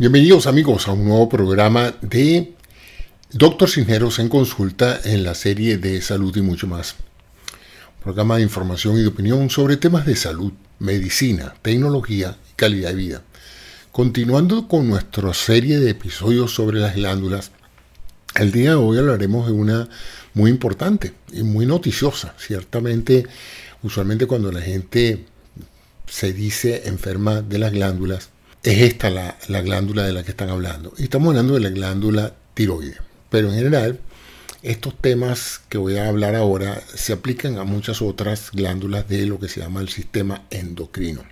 Bienvenidos amigos a un nuevo programa de Doctor Cisneros en consulta en la serie de salud y mucho más. Programa de información y de opinión sobre temas de salud, medicina, tecnología y calidad de vida. Continuando con nuestra serie de episodios sobre las glándulas, el día de hoy hablaremos de una muy importante y muy noticiosa. Ciertamente, usualmente cuando la gente se dice enferma de las glándulas, es esta la, glándula de la que están hablando. Y estamos hablando de la glándula tiroide. Pero en general, estos temas que voy a hablar ahora se aplican a muchas otras glándulas de lo que se llama el sistema endocrino.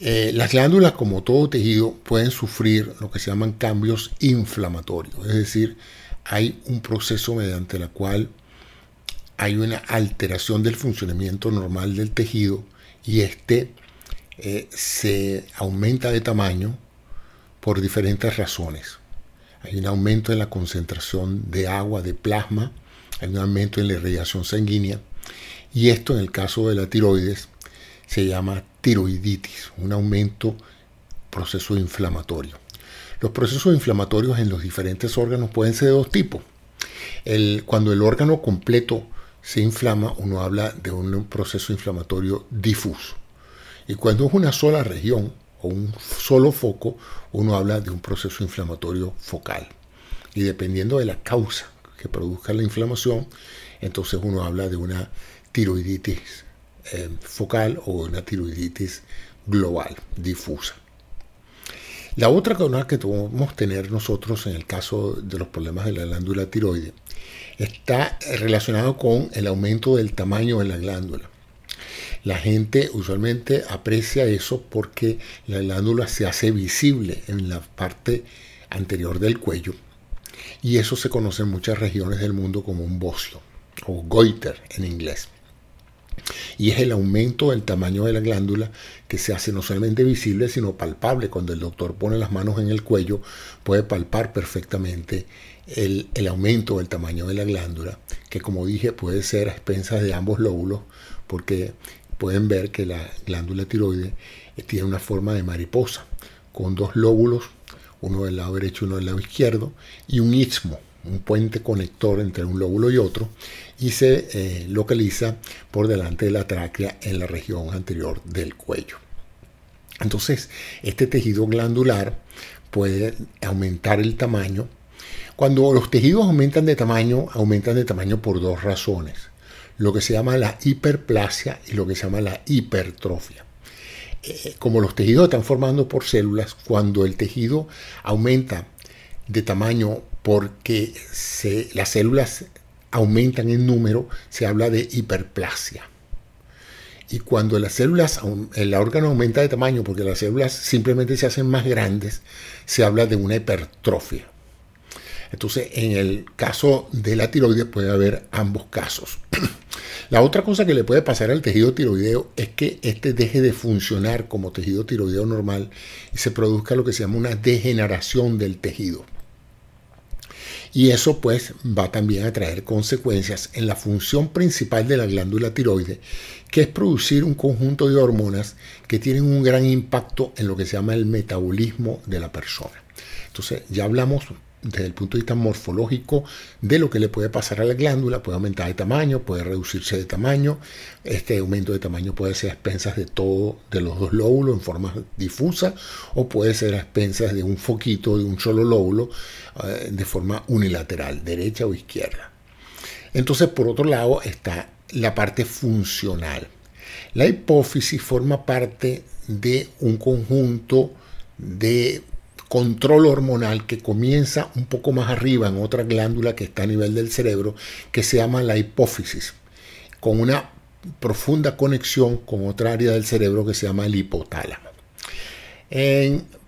Eh, las glándulas, como todo tejido, pueden sufrir lo que se llaman cambios inflamatorios. Es decir, hay un proceso mediante el cual hay una alteración del funcionamiento normal del tejido y este eh, se aumenta de tamaño por diferentes razones. Hay un aumento en la concentración de agua, de plasma, hay un aumento en la irrigación sanguínea y esto en el caso de la tiroides se llama tiroiditis, un aumento proceso inflamatorio. Los procesos inflamatorios en los diferentes órganos pueden ser de dos tipos. cuando el órgano completo se inflama, uno habla de un proceso inflamatorio difuso. Y cuando es una sola región o un solo foco, uno habla de un proceso inflamatorio focal. Y dependiendo de la causa que produzca la inflamación, entonces uno habla de una tiroiditis eh, focal o una tiroiditis global, difusa. La otra cosa que podemos tener nosotros en el caso de los problemas de la glándula tiroide está relacionado con el aumento del tamaño de la glándula. La gente usualmente aprecia eso porque la glándula se hace visible en la parte anterior del cuello y eso se conoce en muchas regiones del mundo como un bocio o goiter en inglés. Y es el aumento del tamaño de la glándula que se hace no solamente visible, sino palpable. Cuando el doctor pone las manos en el cuello, puede palpar perfectamente el, el aumento del tamaño de la glándula, que como dije puede ser a expensas de ambos lóbulos, porque pueden ver que la glándula tiroide eh, tiene una forma de mariposa, con dos lóbulos, uno del lado derecho y uno del lado izquierdo, y un istmo, un puente conector entre un lóbulo y otro, y se eh, localiza por delante de la tráquea en la región anterior del cuello. Entonces, este tejido glandular puede aumentar el tamaño. Cuando los tejidos aumentan de tamaño, aumentan de tamaño por dos razones lo que se llama la hiperplasia y lo que se llama la hipertrofia. Eh, como los tejidos están formando por células, cuando el tejido aumenta de tamaño porque las células aumentan en número, se habla de hiperplasia. Y cuando las células, el órgano aumenta de tamaño porque las células simplemente se hacen más grandes, se habla de una hipertrofia. Entonces, en el caso de la tiroides puede haber ambos casos. La otra cosa que le puede pasar al tejido tiroideo es que este deje de funcionar como tejido tiroideo normal y se produzca lo que se llama una degeneración del tejido. Y eso pues va también a traer consecuencias en la función principal de la glándula tiroide, que es producir un conjunto de hormonas que tienen un gran impacto en lo que se llama el metabolismo de la persona. Entonces ya hablamos desde el punto de vista morfológico de lo que le puede pasar a la glándula, puede aumentar de tamaño, puede reducirse de tamaño, este aumento de tamaño puede ser a expensas de todo, de los dos lóbulos en forma difusa, o puede ser a expensas de un foquito, de un solo lóbulo, eh, de forma unilateral, derecha o izquierda. Entonces, por otro lado, está la parte funcional. La hipófisis forma parte de un conjunto de control hormonal que comienza un poco más arriba en otra glándula que está a nivel del cerebro, que se llama la hipófisis, con una profunda conexión con otra área del cerebro que se llama el hipotálamo.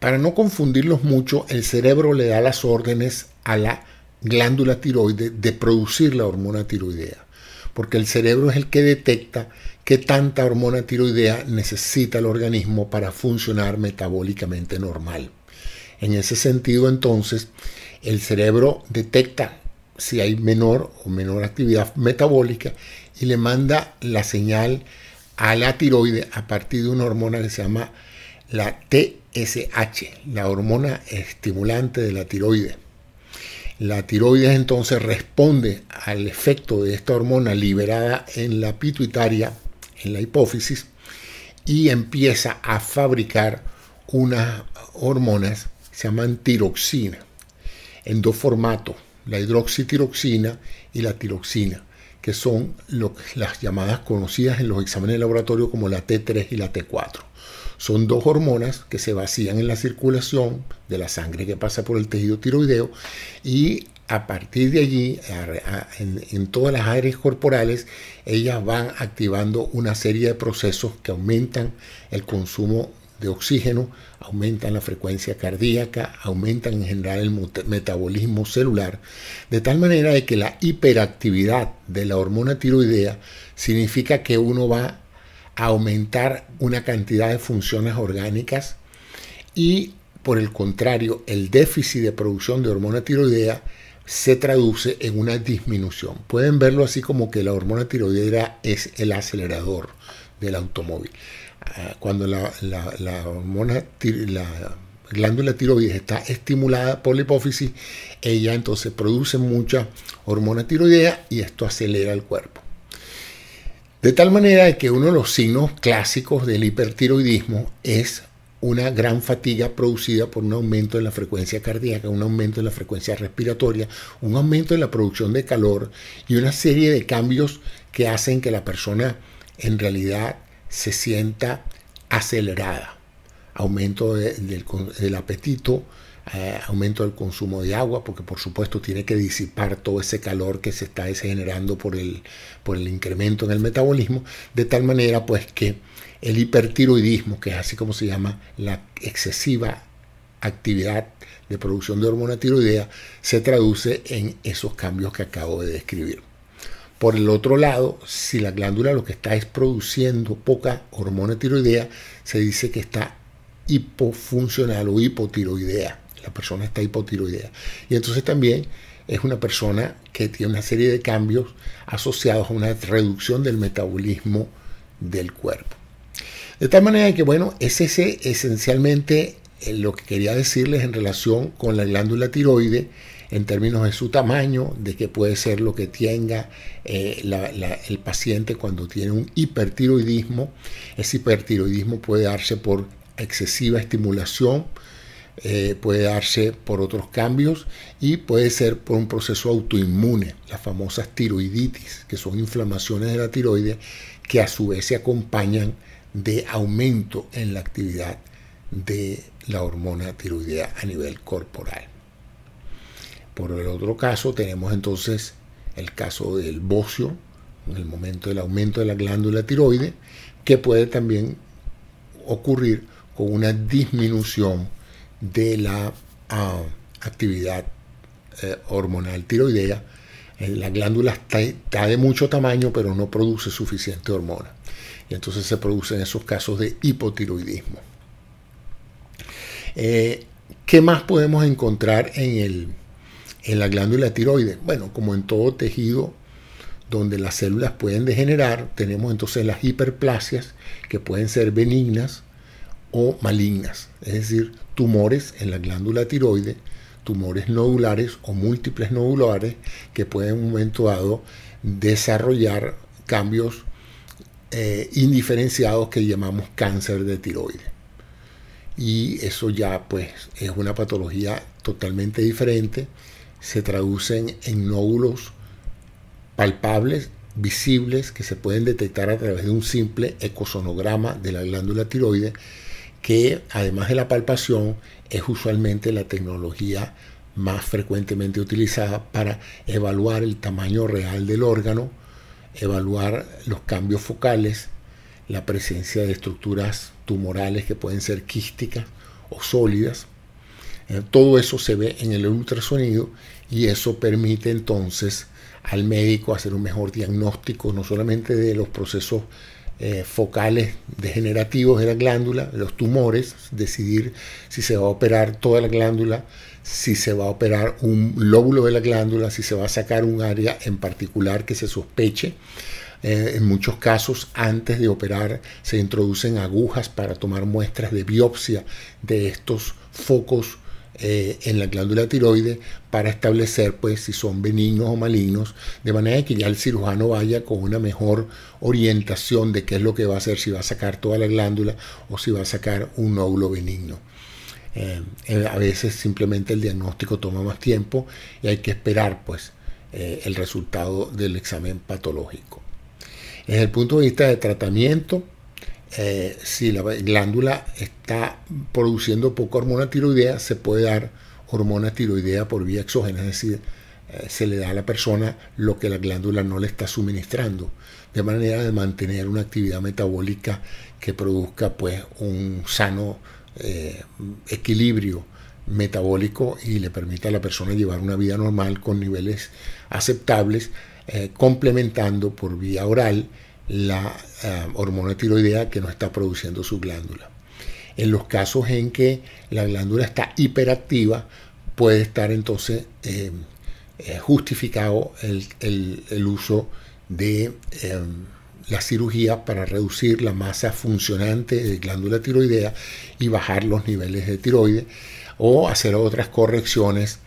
para no confundirlos mucho, el cerebro le da las órdenes a la glándula tiroide de producir la hormona tiroidea, porque el cerebro es el que detecta qué tanta hormona tiroidea necesita el organismo para funcionar metabólicamente normal. En ese sentido, entonces, el cerebro detecta si hay menor o menor actividad metabólica y le manda la señal a la tiroide a partir de una hormona que se llama la TSH, la hormona estimulante de la tiroides. La tiroides entonces responde al efecto de esta hormona liberada en la pituitaria, en la hipófisis, y empieza a fabricar unas hormonas se llaman tiroxina, en dos formatos, la hidroxitiroxina y la tiroxina, que son las llamadas conocidas en los exámenes de laboratorio como la T3 y la T4. Son dos hormonas que se vacían en la circulación de la sangre que pasa por el tejido tiroideo y a partir de allí, en, todas las áreas corporales, ellas van activando una serie de procesos que aumentan el consumo de oxígeno, aumentan la frecuencia cardíaca, aumentan en general el metabolismo celular, de tal manera de que la hiperactividad de la hormona tiroidea significa que uno va a aumentar una cantidad de funciones orgánicas y por el contrario, el déficit de producción de hormona tiroidea se traduce en una disminución. Pueden verlo así como que la hormona tiroidea es el acelerador del automóvil. Ah, cuando la, hormona, la glándula tiroides está estimulada por la hipófisis, ella entonces produce mucha hormona tiroidea y esto acelera el cuerpo. De tal manera que uno de los signos clásicos del hipertiroidismo es una gran fatiga producida por un aumento en la frecuencia cardíaca, un aumento en la frecuencia respiratoria, un aumento en la producción de calor y una serie de cambios que hacen que la persona en realidad se sienta acelerada. Aumento del apetito, eh, aumento del consumo de agua, porque por supuesto tiene que disipar todo ese calor que se está generando por el, por el incremento en el metabolismo, de tal manera pues que el hipertiroidismo, que es así como se llama la excesiva actividad de producción de hormona tiroidea, se traduce en esos cambios que acabo de describir. Por el otro lado, si la glándula lo que está es produciendo poca hormona tiroidea, se dice que está hipofuncional o hipotiroidea. La persona está hipotiroidea. Y entonces también es una persona que tiene una serie de cambios asociados a una reducción del metabolismo del cuerpo. De tal manera que, bueno, es ese esencialmente eh, lo que quería decirles en relación con la glándula tiroide en términos de su tamaño, de qué puede ser lo que tenga eh, el paciente cuando tiene un hipertiroidismo. Ese hipertiroidismo puede darse por excesiva estimulación, eh, puede darse por otros cambios y puede ser por un proceso autoinmune, las famosas tiroiditis, que son inflamaciones de la tiroide que a su vez se acompañan de aumento en la actividad de la hormona tiroidea a nivel corporal. Por el otro caso tenemos entonces el caso del bocio, en el momento del aumento de la glándula tiroide, que puede también ocurrir con una disminución de la ah, actividad eh, hormonal tiroidea. Eh, la glándula está de mucho tamaño, pero no produce suficiente hormona y entonces se producen esos casos de hipotiroidismo. Eh, ¿Qué más podemos encontrar en, el, en la glándula tiroides? Bueno, como en todo tejido donde las células pueden degenerar, tenemos entonces las hiperplasias que pueden ser benignas o malignas, es decir, tumores en la glándula tiroide, tumores nodulares o múltiples nodulares que pueden en un momento dado desarrollar cambios eh, indiferenciados que llamamos cáncer de tiroides. Y eso ya pues es una patología totalmente diferente. Se traducen en nódulos palpables, visibles, que se pueden detectar a través de un simple ecosonograma de la glándula tiroide, que además de la palpación es usualmente la tecnología más frecuentemente utilizada para evaluar el tamaño real del órgano, evaluar los cambios focales, la presencia de estructuras tumorales que pueden ser quísticas o sólidas. Eh, todo eso se ve en el ultrasonido y eso permite entonces al médico hacer un mejor diagnóstico no solamente de los procesos eh, focales degenerativos de la glándula, los tumores, decidir si se va a operar toda la glándula, si se va a operar un lóbulo de la glándula, si se va a sacar un área en particular que se sospeche, Eh, en muchos casos, antes de operar, se introducen agujas para tomar muestras de biopsia de estos focos eh, en la glándula tiroide para establecer pues si son benignos o malignos, de manera que ya el cirujano vaya con una mejor orientación de qué es lo que va a hacer, si va a sacar toda la glándula o si va a sacar un nódulo benigno. Eh, eh, a veces simplemente el diagnóstico toma más tiempo y hay que esperar pues el resultado del examen patológico. Desde el punto de vista de tratamiento, eh, si la glándula está produciendo poca hormona tiroidea, se puede dar hormona tiroidea por vía exógena, es decir, eh, se le da a la persona lo que la glándula no le está suministrando, de manera de mantener una actividad metabólica que produzca pues un sano eh, equilibrio metabólico y le permita a la persona llevar una vida normal con niveles aceptables, complementando por vía oral la eh, hormona tiroidea que no está produciendo su glándula. En los casos en que la glándula está hiperactiva, puede estar entonces eh, eh, justificado el, uso de la cirugía para reducir la masa funcionante de glándula tiroidea y bajar los niveles de tiroide o hacer otras correcciones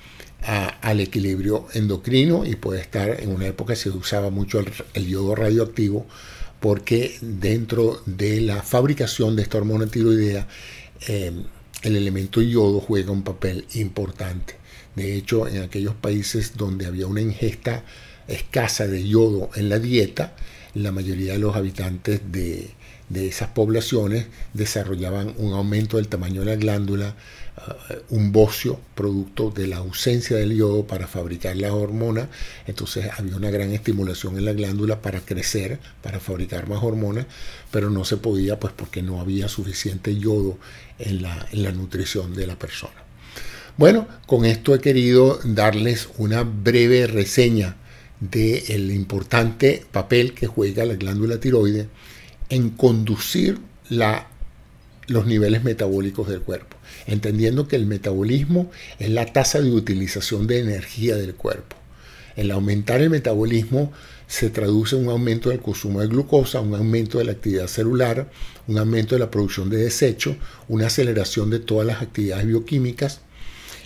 al equilibrio endocrino y puede estar en una época se usaba mucho el yodo radioactivo porque dentro de la fabricación de esta hormona tiroidea, eh, el elemento yodo juega un papel importante. De hecho, en aquellos países donde había una ingesta escasa de yodo en la dieta, la mayoría de los habitantes de, de esas poblaciones desarrollaban un aumento del tamaño de la glándula, eh, un bocio producto de la ausencia del yodo para fabricar la hormona. Entonces había una gran estimulación en la glándula para crecer, para fabricar más hormonas, pero no se podía pues porque no había suficiente yodo en la, en la nutrición de la persona. Bueno, con esto he querido darles una breve reseña del importante papel que juega la glándula tiroide en conducir la, los niveles metabólicos del cuerpo entendiendo que el metabolismo es la tasa de utilización de energía del cuerpo. El aumentar el metabolismo se traduce en un aumento del consumo de glucosa, un aumento de la actividad celular, un aumento de la producción de desechos, una aceleración de todas las actividades bioquímicas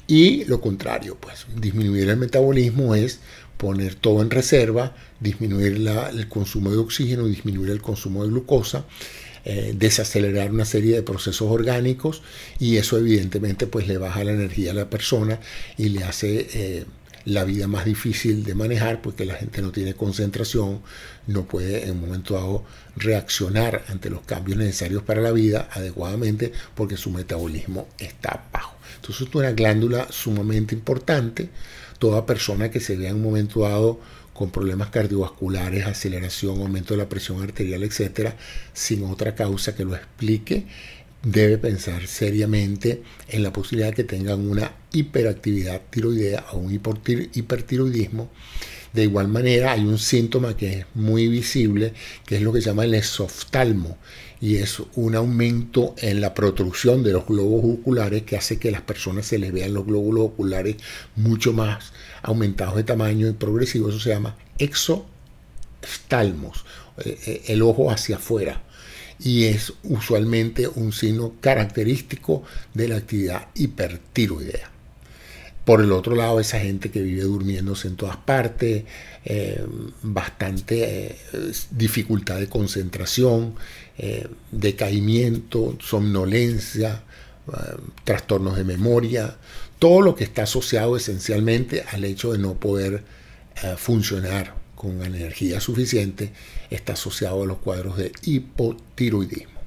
y lo contrario, pues disminuir el metabolismo es poner todo en reserva, disminuir el consumo de oxígeno, disminuir el consumo de glucosa eh, desacelerar una serie de procesos orgánicos y eso evidentemente pues le baja la energía a la persona y le hace eh, la vida más difícil de manejar porque la gente no tiene concentración, no puede en un momento dado reaccionar ante los cambios necesarios para la vida adecuadamente porque su metabolismo está bajo. Entonces es una glándula sumamente importante. Toda persona que se vea en un momento dado con problemas cardiovasculares, aceleración, aumento de la presión arterial, etcétera, sin otra causa que lo explique, debe pensar seriamente en la posibilidad de que tengan una hiperactividad tiroidea o un hipertiroidismo. De igual manera, hay un síntoma que es muy visible, que es lo que se llama el esoftalmo, y es un aumento en la protrusión de los globos oculares que hace que las personas se les vean los glóbulos oculares mucho más aumentados de tamaño y progresivo. Eso se llama exoftalmos, eh, eh, el ojo hacia afuera. Y es usualmente un signo característico de la actividad hipertiroidea. Por el otro lado, esa gente que vive durmiéndose en todas partes, eh, bastante dificultad de concentración, eh, decaimiento, somnolencia, eh, trastornos de memoria, todo lo que está asociado esencialmente al hecho de no poder eh, funcionar con energía suficiente está asociado a los cuadros de hipotiroidismo.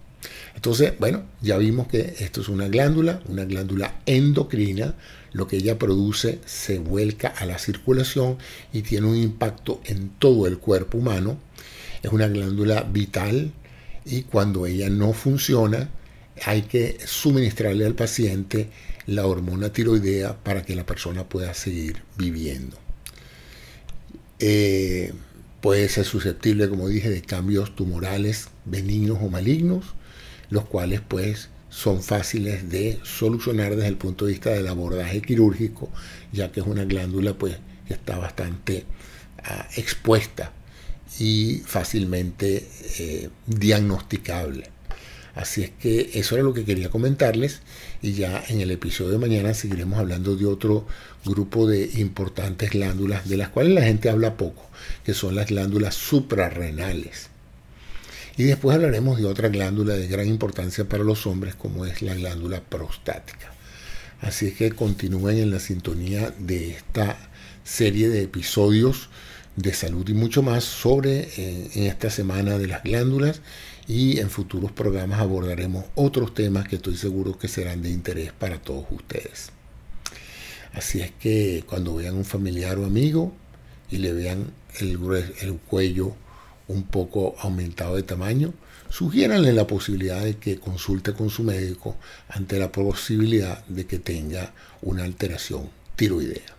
Entonces, bueno, ya vimos que esto es una glándula, una glándula endocrina, lo que ella produce se vuelca a la circulación y tiene un impacto en todo el cuerpo humano. Es una glándula vital, y cuando ella no funciona hay que suministrarle al paciente la hormona tiroidea para que la persona pueda seguir viviendo. Eh, puede ser susceptible, como dije, de cambios tumorales benignos o malignos, los cuales pues son fáciles de solucionar desde el punto de vista del abordaje quirúrgico, ya que es una glándula pues que está bastante ah, expuesta y fácilmente eh, diagnosticable. Así es que eso era lo que quería comentarles y ya en el episodio de mañana seguiremos hablando de otro grupo de importantes glándulas de las cuales la gente habla poco, que son las glándulas suprarrenales. Y después hablaremos de otra glándula de gran importancia para los hombres como es la glándula prostática. Así es que continúen en la sintonía de esta serie de episodios de salud y mucho más sobre eh, en esta semana de las glándulas y en futuros programas abordaremos otros temas que estoy seguro que serán de interés para todos ustedes. Así es que cuando vean un familiar o amigo y le vean el, el cuello un poco aumentado de tamaño, sugiéranle la posibilidad de que consulte con su médico ante la posibilidad de que tenga una alteración tiroidea.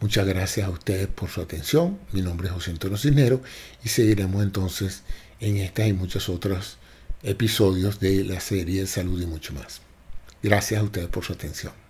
Muchas gracias a ustedes por su atención. Mi nombre es José Antonio Cisnero y seguiremos entonces en estas y muchos otros episodios de la serie Salud y mucho más. Gracias a ustedes por su atención.